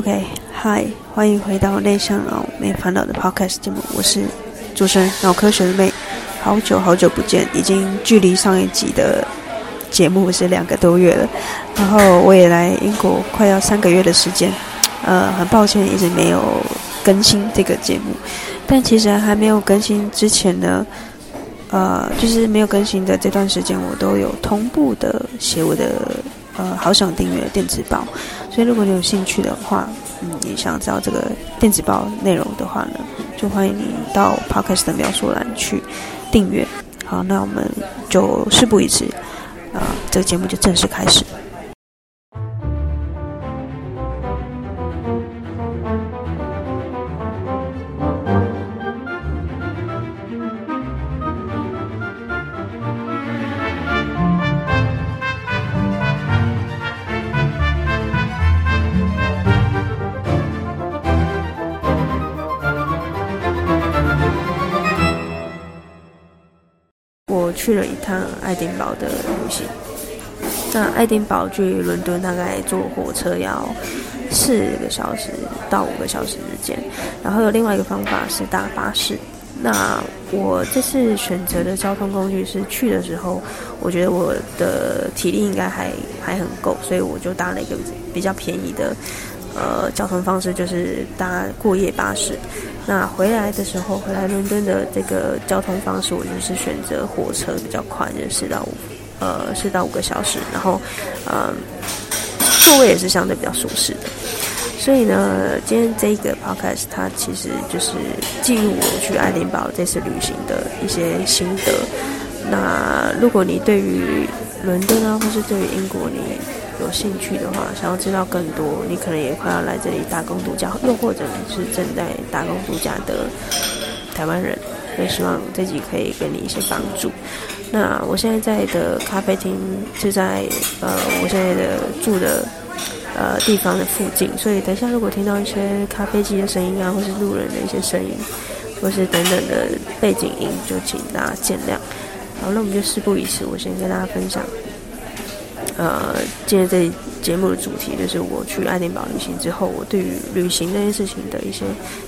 OK，嗨，欢迎回到内向脑没烦恼的 Podcast 节目，我是主持人脑科学的妹，好久好久不见，已经距离上一集的节目是两个多月了，然后我也来英国快要三个月的时间，呃，很抱歉一直没有更新这个节目，但其实还没有更新之前呢，呃，就是没有更新的这段时间，我都有同步的写我的。呃，好想订阅电子报，所以如果你有兴趣的话，嗯，你想知道这个电子报内容的话呢，就欢迎你到 Podcast 的描述栏去订阅。好，那我们就事不宜迟，啊、呃，这个节目就正式开始。去了一趟爱丁堡的旅行。那爱丁堡距伦敦大概坐火车要四个小时到五个小时之间，然后有另外一个方法是搭巴士。那我这次选择的交通工具是去的时候，我觉得我的体力应该还还很够，所以我就搭了一个比较便宜的呃交通方式，就是搭过夜巴士。那回来的时候，回来伦敦的这个交通方式，我就是选择火车比较快，就是四到五，呃，四到五个小时，然后，呃，座位也是相对比较舒适的。所以呢，今天这个 podcast 它其实就是记录我去爱丁堡这次旅行的一些心得。那如果你对于伦敦啊，或是对于英国，你有兴趣的话，想要知道更多，你可能也快要来这里打工度假，又或者你是正在打工度假的台湾人，也希望这集可以给你一些帮助。那我现在在的咖啡厅是在呃我现在的住的呃地方的附近，所以等一下如果听到一些咖啡机的声音啊，或是路人的一些声音，或是等等的背景音，就请大家见谅。好，那我们就事不宜迟，我先跟大家分享。呃，今天这节目的主题就是我去爱丁堡旅行之后，我对于旅行这件事情的一些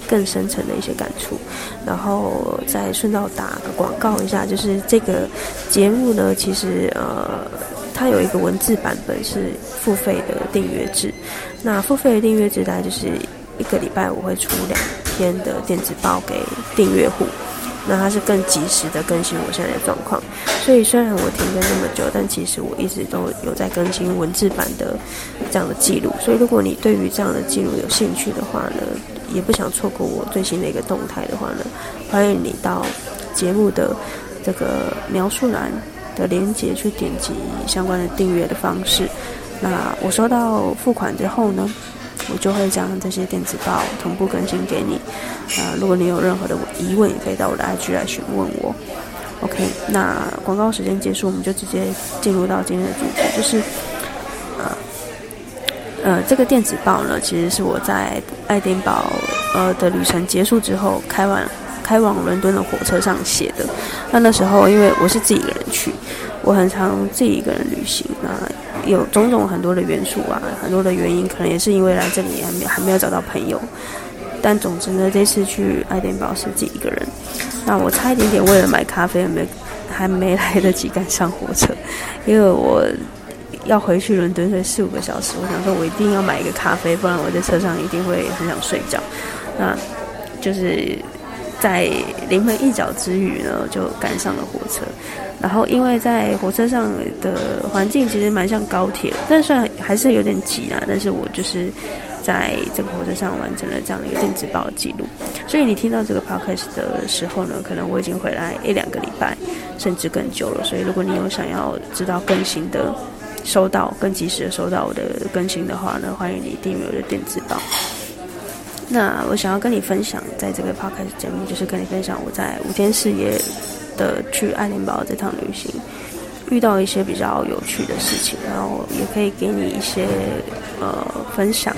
更深层的一些感触，然后再顺道打个广告一下，就是这个节目呢，其实呃，它有一个文字版本是付费的订阅制，那付费的订阅制大概就是一个礼拜我会出两篇的电子报给订阅户。那它是更及时的更新我现在的状况，所以虽然我停更那么久，但其实我一直都有在更新文字版的这样的记录。所以如果你对于这样的记录有兴趣的话呢，也不想错过我最新的一个动态的话呢，欢迎你到节目的这个描述栏的链接去点击相关的订阅的方式。那我收到付款之后呢，我就会将这些电子报同步更新给你。啊、呃，如果你有任何的疑问，也可以到我的 IG 来询问我。OK，那广告时间结束，我们就直接进入到今天的主题，就是呃呃，这个电子报呢，其实是我在爱丁堡呃的旅程结束之后，开完开往伦敦的火车上写的。那那时候因为我是自己一个人去，我很常自己一个人旅行啊。有种种很多的元素啊，很多的原因，可能也是因为来这里还没还没有找到朋友。但总之呢，这次去爱丁堡是自己一个人。那我差一点点为了买咖啡，还没还没来得及赶上火车，因为我要回去伦敦，所以四五个小时。我想说，我一定要买一个咖啡，不然我在车上一定会很想睡觉。那就是在临门一脚之余呢，就赶上了火车。然后，因为在火车上的环境其实蛮像高铁，但虽然还是有点挤啊，但是我就是在这个火车上完成了这样的一个电子报的记录。所以你听到这个 podcast 的时候呢，可能我已经回来一两个礼拜，甚至更久了。所以如果你有想要知道更新的、收到更及时的收到我的更新的话呢，欢迎你订阅我的电子报。那我想要跟你分享，在这个 podcast 节目，就是跟你分享我在五天四夜。的去爱丁堡这趟旅行，遇到一些比较有趣的事情，然后也可以给你一些呃分享。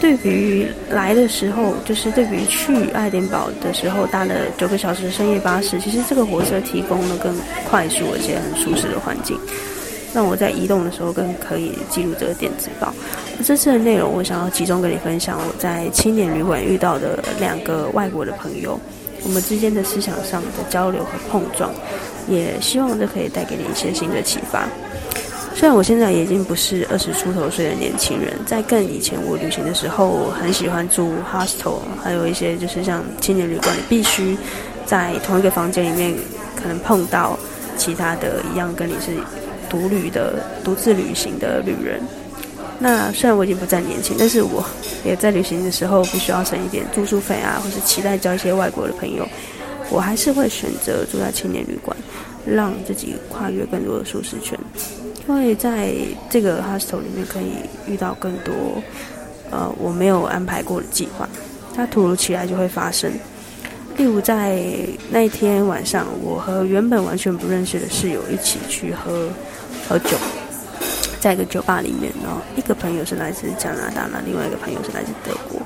对比来的时候，就是对比去爱丁堡的时候搭了九个小时深夜巴士，其实这个火车提供了更快速而且很舒适的环境。让我在移动的时候更可以记录这个电子报。这次的内容，我想要集中跟你分享我在青年旅馆遇到的两个外国的朋友，我们之间的思想上的交流和碰撞，也希望这可以带给你一些新的启发。虽然我现在已经不是二十出头岁的年轻人，在更以前我旅行的时候，我很喜欢住 hostel，还有一些就是像青年旅馆，必须在同一个房间里面可能碰到其他的一样跟你是独旅的、独自旅行的旅人。那虽然我已经不再年轻，但是我也在旅行的时候必须要省一点住宿费啊，或是期待交一些外国的朋友，我还是会选择住在青年旅馆，让自己跨越更多的舒适圈。因为在这个 hostel 里面可以遇到更多，呃，我没有安排过的计划，它突如其来就会发生。例如在那一天晚上，我和原本完全不认识的室友一起去喝喝酒，在一个酒吧里面，然后一个朋友是来自加拿大，那另外一个朋友是来自德国。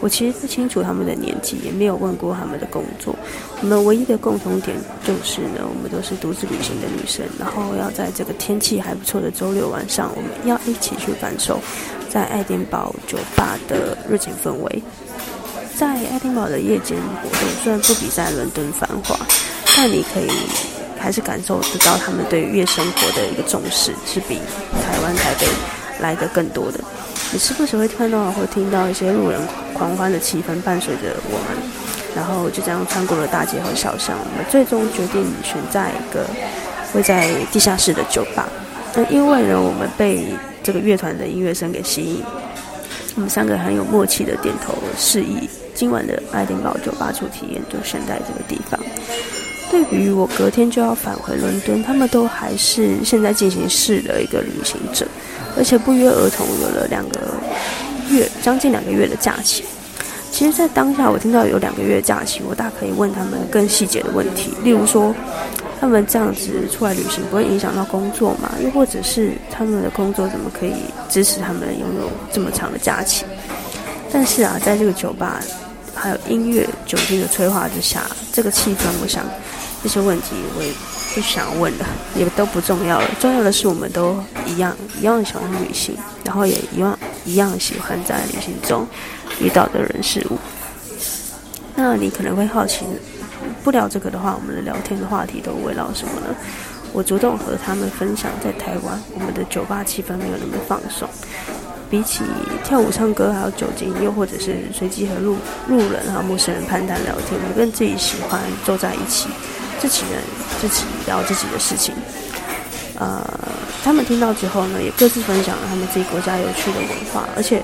我其实不清楚他们的年纪，也没有问过他们的工作。我们唯一的共同点就是呢，我们都是独自旅行的女生，然后要在这个天气还不错的周六晚上，我们要一起去感受在爱丁堡酒吧的热情氛围。在爱丁堡的夜间活动虽然不比在伦敦繁华，但你可以还是感受得到他们对夜生活的一个重视，是比台湾台北来的更多的。你时不时会看到或听到一些路人狂欢的气氛伴随着我们，然后就这样穿过了大街和小巷。我们最终决定选在一个会在地下室的酒吧。那因为呢，我们被这个乐团的音乐声给吸引，我们三个很有默契的点头示意，今晚的爱丁堡酒吧主体验就选在这个地方。对于我隔天就要返回伦敦，他们都还是现在进行式的一个旅行者。而且不约而同有了两个月，将近两个月的假期。其实，在当下我听到有两个月假期，我大可以问他们更细节的问题，例如说，他们这样子出来旅行不会影响到工作吗？又或者是他们的工作怎么可以支持他们拥有这么长的假期？但是啊，在这个酒吧还有音乐、酒精的催化之下，这个气氛，我想这些问题我也。不想问了，也都不重要了。重要的是，我们都一样，一样喜欢旅行，然后也一样一样喜欢在旅行中遇到的人事物。那你可能会好奇，不聊这个的话，我们的聊天的话题都围绕什么呢？我主动和他们分享，在台湾，我们的酒吧气氛没有那么放松。比起跳舞、唱歌，还有酒精，又或者是随机和路路人和陌生人攀谈聊天，我更自己喜欢坐在一起。自己人自己聊自己的事情，呃，他们听到之后呢，也各自分享了他们自己国家有趣的文化，而且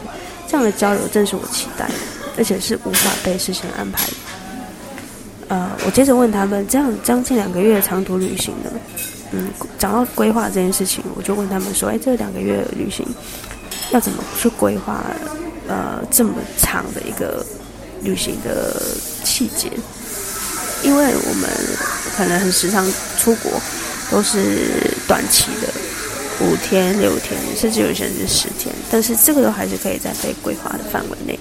这样的交流正是我期待的，而且是无法被事先安排的。呃，我接着问他们，这样将近两个月的长途旅行呢，嗯，讲到规划这件事情，我就问他们说，哎，这两个月旅行要怎么去规划？呃，这么长的一个旅行的细节。因为我们可能很时常出国，都是短期的，五天、六天，甚至有些人是十天。但是这个都还是可以在被规划的范围内，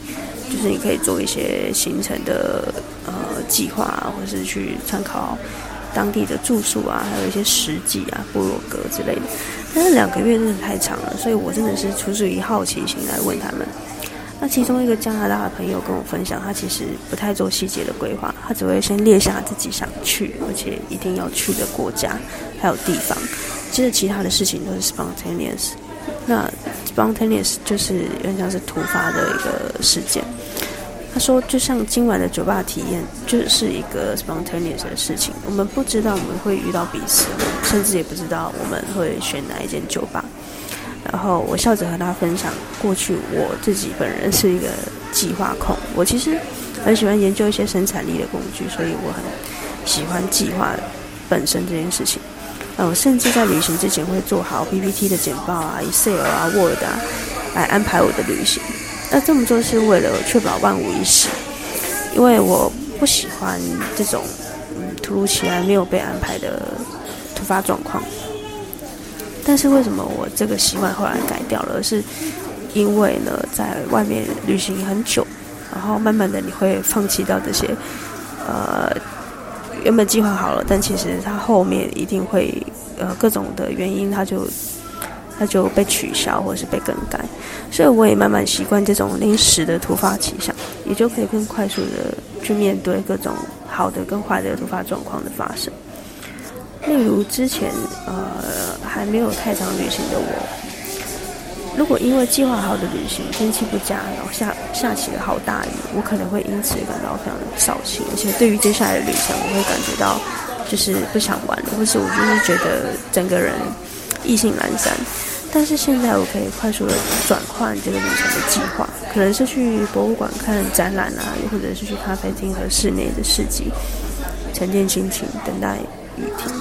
就是你可以做一些行程的呃计划啊，或是去参考当地的住宿啊，还有一些食记啊、部落格之类的。但是两个月真的太长了，所以我真的是出自于好奇心来问他们。那其中一个加拿大的朋友跟我分享，他其实不太做细节的规划，他只会先列下自己想去而且一定要去的国家还有地方，接着其他的事情都是 spontaneous。那 spontaneous 就是有点像是突发的一个事件。他说，就像今晚的酒吧体验，就是一个 spontaneous 的事情。我们不知道我们会遇到彼此，甚至也不知道我们会选哪一间酒吧。然后我笑着和他分享，过去我自己本人是一个计划控，我其实很喜欢研究一些生产力的工具，所以我很喜欢计划本身这件事情。呃，我甚至在旅行之前会做好 PPT 的简报啊、Excel 啊、Word 啊，来安排我的旅行。那这么做是为了确保万无一失，因为我不喜欢这种嗯突如其来没有被安排的突发状况。但是为什么我这个习惯后来改掉了？是因为呢，在外面旅行很久，然后慢慢的你会放弃掉这些，呃，原本计划好了，但其实它后面一定会呃各种的原因，它就它就被取消或是被更改，所以我也慢慢习惯这种临时的突发奇想，也就可以更快速的去面对各种好的跟坏的突发状况的发生。例如之前呃还没有太长旅行的我，如果因为计划好的旅行天气不佳，然后下下起了好大雨，我可能会因此感到非常扫兴，而且对于接下来的旅程，我会感觉到就是不想玩，或是我就是觉得整个人。意兴阑珊，但是现在我可以快速的转换这个旅程的计划，可能是去博物馆看展览啊，又或者是去咖啡厅和室内的市集，沉淀心情，等待雨停。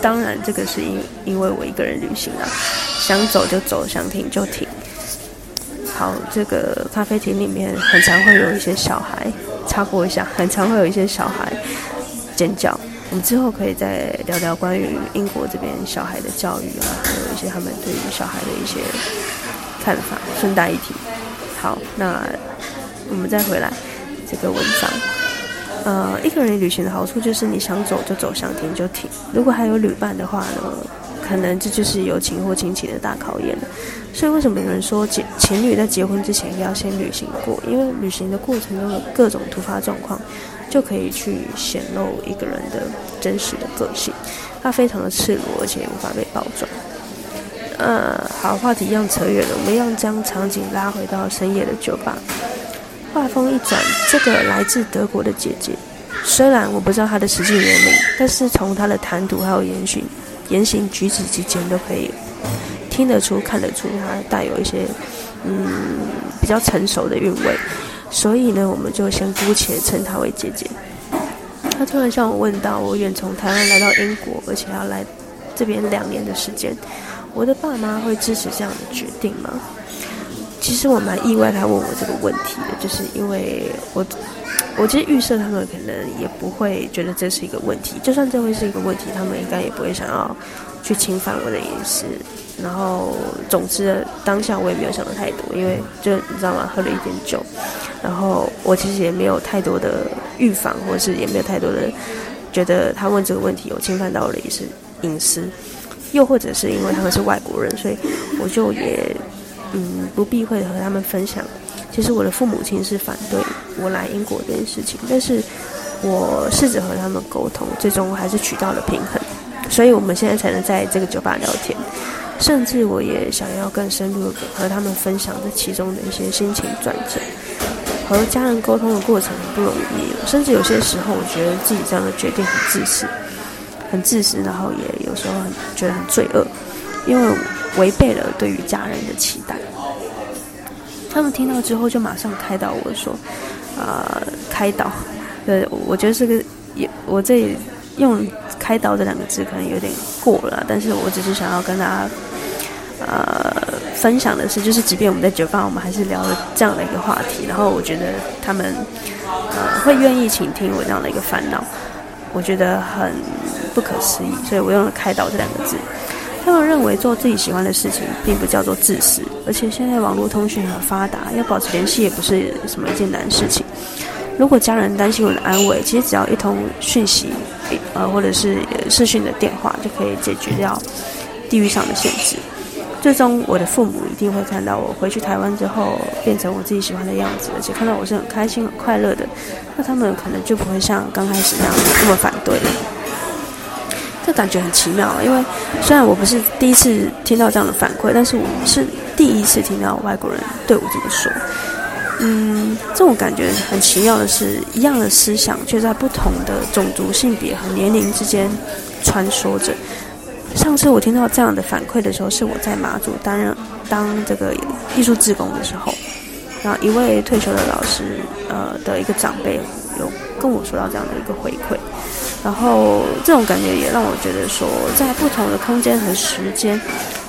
当然，这个是因因为我一个人旅行啊，想走就走，想停就停。好，这个咖啡厅里面很常会有一些小孩，插播一下，很常会有一些小孩尖叫。我们之后可以再聊聊关于英国这边小孩的教育啊，还有一些他们对于小孩的一些看法，顺带一提。好，那我们再回来这个文章。呃，一个人旅行的好处就是你想走就走，想停就停。如果还有旅伴的话呢，可能这就是友情或亲情的大考验了。所以为什么有人说结情侣在结婚之前要先旅行过？因为旅行的过程中的各种突发状况。就可以去显露一个人的真实的个性，他非常的赤裸，而且无法被包装。呃，好，话题一样扯远了，我们要将场景拉回到深夜的酒吧。话锋一转，这个来自德国的姐姐，虽然我不知道她的实际年龄，但是从她的谈吐还有言行、言行举止之间都可以听得出、看得出，她带有一些嗯比较成熟的韵味。所以呢，我们就先姑且称她为姐姐。她突然向我问道：“我远从台湾来到英国，而且要来这边两年的时间，我的爸妈会支持这样的决定吗？”其实我蛮意外，他问我这个问题的，就是因为我，我其实预设他们可能也不会觉得这是一个问题，就算这会是一个问题，他们应该也不会想要去侵犯我的隐私。然后，总之当下我也没有想的太多，因为就你知道吗？喝了一点酒。然后我其实也没有太多的预防，或是也没有太多的觉得他问这个问题有侵犯到我的隐私隐私，又或者是因为他们是外国人，所以我就也嗯不避讳和他们分享。其实我的父母亲是反对我来英国这件事情，但是我试着和他们沟通，最终还是取到了平衡，所以我们现在才能在这个酒吧聊天。甚至我也想要更深入的和他们分享这其中的一些心情转折。和家人沟通的过程很不容易，甚至有些时候，我觉得自己这样的决定很自私，很自私，然后也有时候很觉得很罪恶，因为违背了对于家人的期待。他们听到之后就马上开导我说：“啊、呃，开导。”对，我觉得这个也，我这用“开导”这两个字可能有点过了，但是我只是想要跟大家，呃。分享的是，就是即便我们在酒吧，我们还是聊了这样的一个话题。然后我觉得他们呃会愿意倾听我这样的一个烦恼，我觉得很不可思议。所以我用了“开导”这两个字。他们认为做自己喜欢的事情并不叫做自私，而且现在网络通讯很发达，要保持联系也不是什么一件难事情。如果家人担心我的安危，其实只要一通讯息，呃，或者是视讯的电话，就可以解决掉地域上的限制。最终，我的父母一定会看到我回去台湾之后变成我自己喜欢的样子，而且看到我是很开心、很快乐的，那他们可能就不会像刚开始那样那么反对。这感觉很奇妙，因为虽然我不是第一次听到这样的反馈，但是我是第一次听到外国人对我这么说。嗯，这种感觉很奇妙的是，一样的思想却在不同的种族、性别和年龄之间穿梭着。上次我听到这样的反馈的时候，是我在马祖担任当这个艺术志工的时候，然后一位退休的老师，呃的一个长辈有跟我说到这样的一个回馈，然后这种感觉也让我觉得说，在不同的空间和时间，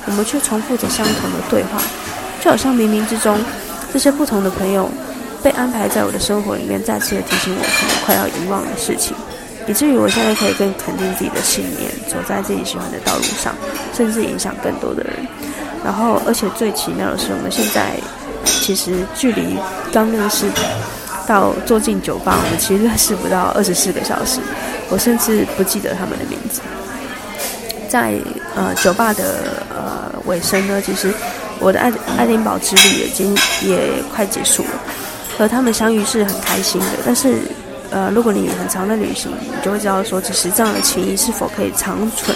我们却重复着相同的对话，就好像冥冥之中，这些不同的朋友被安排在我的生活里面，再次的提醒我可能快要遗忘的事情。以至于我现在可以更肯定自己的信念，走在自己喜欢的道路上，甚至影响更多的人。然后，而且最奇妙的是，我们现在其实距离刚认识到坐进酒吧，我们其实认识不到二十四个小时。我甚至不记得他们的名字。在呃酒吧的呃尾声呢，其实我的爱爱丁堡之旅已经也快结束了。和他们相遇是很开心的，但是呃，如果你很长的旅行，你就会知道说，其实这样的情谊是否可以长存，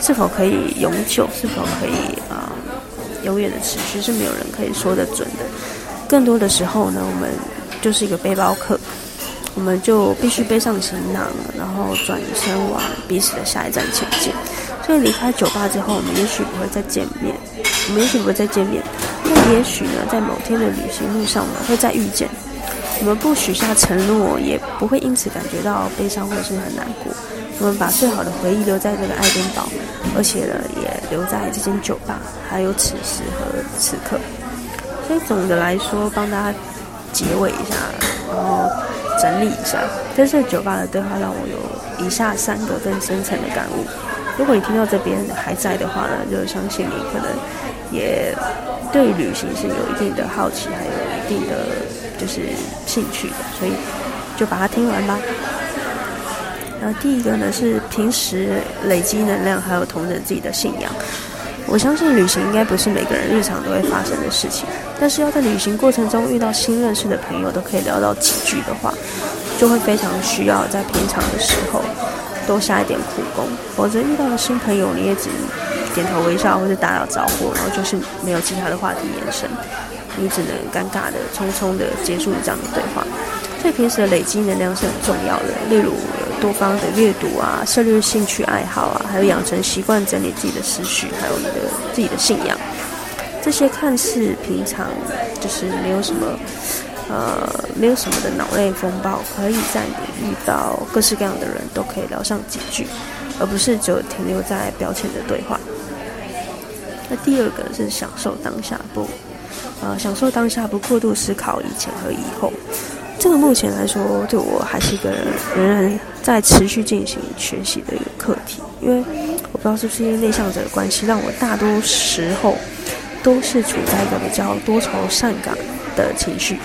是否可以永久，是否可以啊、呃、永远的持续，是没有人可以说得准的。更多的时候呢，我们就是一个背包客。我们就必须背上行囊，然后转身往彼此的下一站前进。所以离开酒吧之后，我们也许不会再见面，我们也许不会再见面，但也许呢，在某天的旅行路上我们，会再遇见。我们不许下承诺，也不会因此感觉到悲伤或者是很难过。我们把最好的回忆留在这个爱丁堡，而且呢，也留在这间酒吧，还有此时和此刻。所以总的来说，帮大家结尾一下，然后。整理一下，在这酒吧的对话让我有以下三个更深层的感悟。如果你听到这边还在的话呢，就相信你可能也对旅行是有一定的好奇，还有一定的就是兴趣的，所以就把它听完吧。然后第一个呢是平时累积能量，还有同等自己的信仰。我相信旅行应该不是每个人日常都会发生的事情，但是要在旅行过程中遇到新认识的朋友，都可以聊到几句的话，就会非常需要在平常的时候多下一点苦功，否则遇到了新朋友，你也只点头微笑或者打打招呼，然后就是没有其他的话题延伸，你只能尴尬的匆匆的结束这样的对话。所以平时的累积能量是很重要的，例如。多方的阅读啊，涉猎兴趣爱好啊，还有养成习惯整理自己的思绪，还有你的自己的信仰，这些看似平常就是没有什么呃没有什么的脑内风暴，可以在你遇到各式各样的人都可以聊上几句，而不是只停留在表浅的对话。那第二个是享受当下，不呃享受当下，不过度思考以前和以后。这个目前来说，对我还是一个人仍然在持续进行学习的一个课题。因为我不知道是不是因为内向者的关系，让我大多时候都是处在一个比较多愁善感的情绪，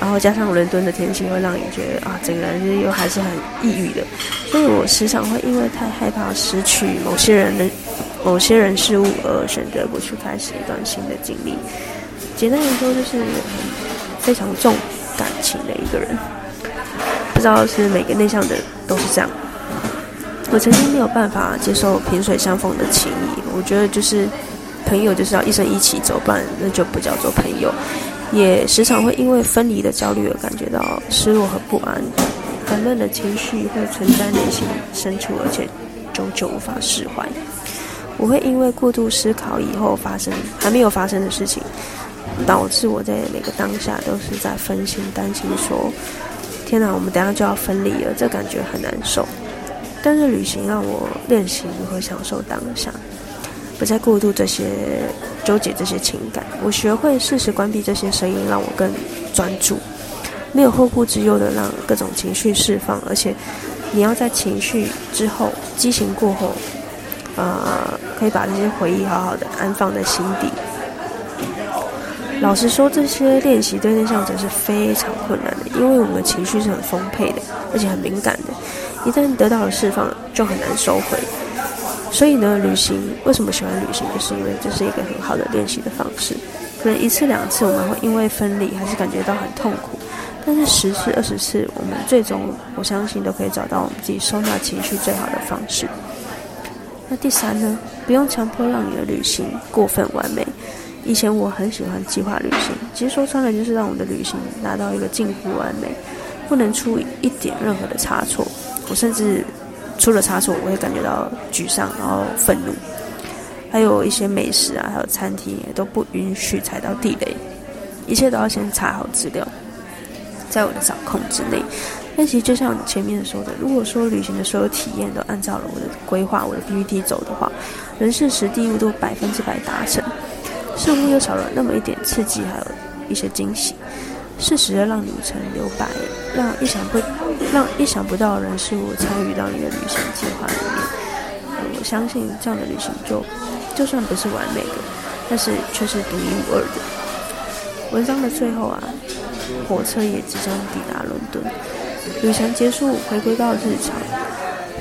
然后加上伦敦的天气会让你觉得啊，整个人又还是很抑郁的。所以我时常会因为太害怕失去某些人的某些人事物而选择不去开始一段新的经历。简单来说，就是我非常重。感情的一个人，不知道是每个内向的都是这样。我曾经没有办法接受萍水相逢的情谊，我觉得就是朋友就是要一生一起走，不然那就不叫做朋友。也时常会因为分离的焦虑而感觉到失落和不安，烦闷的情绪会存在内心深处，而且久久无法释怀。我会因为过度思考以后发生还没有发生的事情。导致我在每个当下都是在分心、担心，说：“天哪，我们等下就要分离了，这感觉很难受。”但是旅行让我练习如何享受当下，不再过度这些纠结这些情感。我学会适时关闭这些声音，让我更专注，没有后顾之忧的让各种情绪释放。而且，你要在情绪之后、激情过后，呃，可以把这些回忆好好的安放在心底。老实说，这些练习对内向者是非常困难的，因为我们的情绪是很丰沛的，而且很敏感的。一旦得到了释放，就很难收回。所以呢，旅行为什么喜欢旅行，就是因为这是一个很好的练习的方式。可能一次两次我们会因为分离还是感觉到很痛苦，但是十次二十次，我们最终我相信都可以找到我们自己收纳情绪最好的方式。那第三呢，不用强迫让你的旅行过分完美。以前我很喜欢计划旅行，其实说穿了就是让我们的旅行达到一个近乎完美，不能出一点任何的差错。我甚至出了差错，我会感觉到沮丧，然后愤怒。还有一些美食啊，还有餐厅也都不允许踩到地雷，一切都要先查好资料，在我的掌控之内。但其实就像前面说的，如果说旅行的所有体验都按照了我的规划、我的 PPT 走的话，人事时地物都百分之百达成。似乎又少了那么一点刺激，还有一些惊喜，适时的让旅程留白，让意想不让意想不到的人事物参与到你的旅行计划里面。我相信这样的旅行就就算不是完美的，但是却是独一无二的。文章的最后啊，火车也即将抵达伦敦，旅程结束，回归到日常，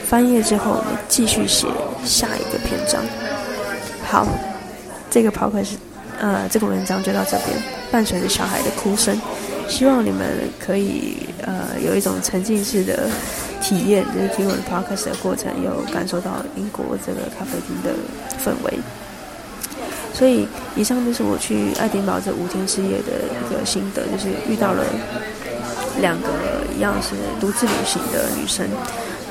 翻页之后，我们继续写下一个篇章。好，这个 podcast 呃，这个文章就到这边，伴随着小孩的哭声，希望你们可以呃有一种沉浸式的体验，就是听我的 podcast 的过程，有感受到英国这个咖啡厅的氛围。所以，以上就是我去爱丁堡这五天四夜的一个心得，就是遇到了两个一样是独自旅行的女生。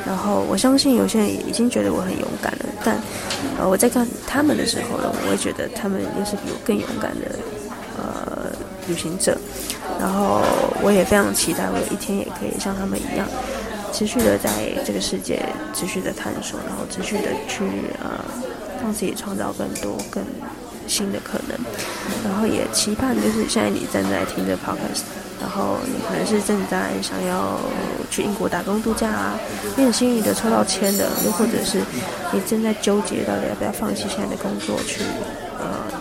然后，我相信有些人已经觉得我很勇敢了，但呃，我在看他们的时候呢，我会觉得他们又是比我更勇敢的呃旅行者。然后，我也非常期待我有一天也可以像他们一样，持续的在这个世界持续的探索，然后持续的去呃让自己创造更多更。新的可能，然后也期盼就是现在你正在听着 podcast，然后你可能是正在想要去英国打工度假啊，你很幸运的抽到签的，又或者是你正在纠结到底要不要放弃现在的工作去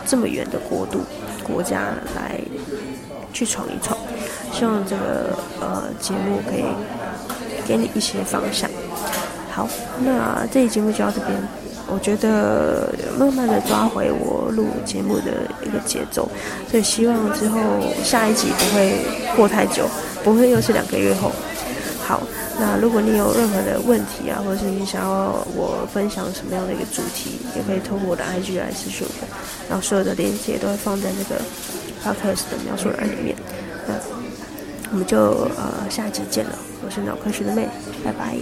这么远的国度国家来去闯一闯，希望这个呃节目可以给你一些方向。好，那这期节目就到这边。我觉得慢慢的抓回我录节目的一个节奏，所以希望之后下一集不会过太久，不会又是两个月后。好，那如果你有任何的问题啊，或者是你想要我分享什么样的一个主题，也可以通过我的 IG 来私讯我，然后所有的链接都会放在这个 Podcast 的描述栏里面。那我们就呃下集见了，我是脑科学的妹，拜拜。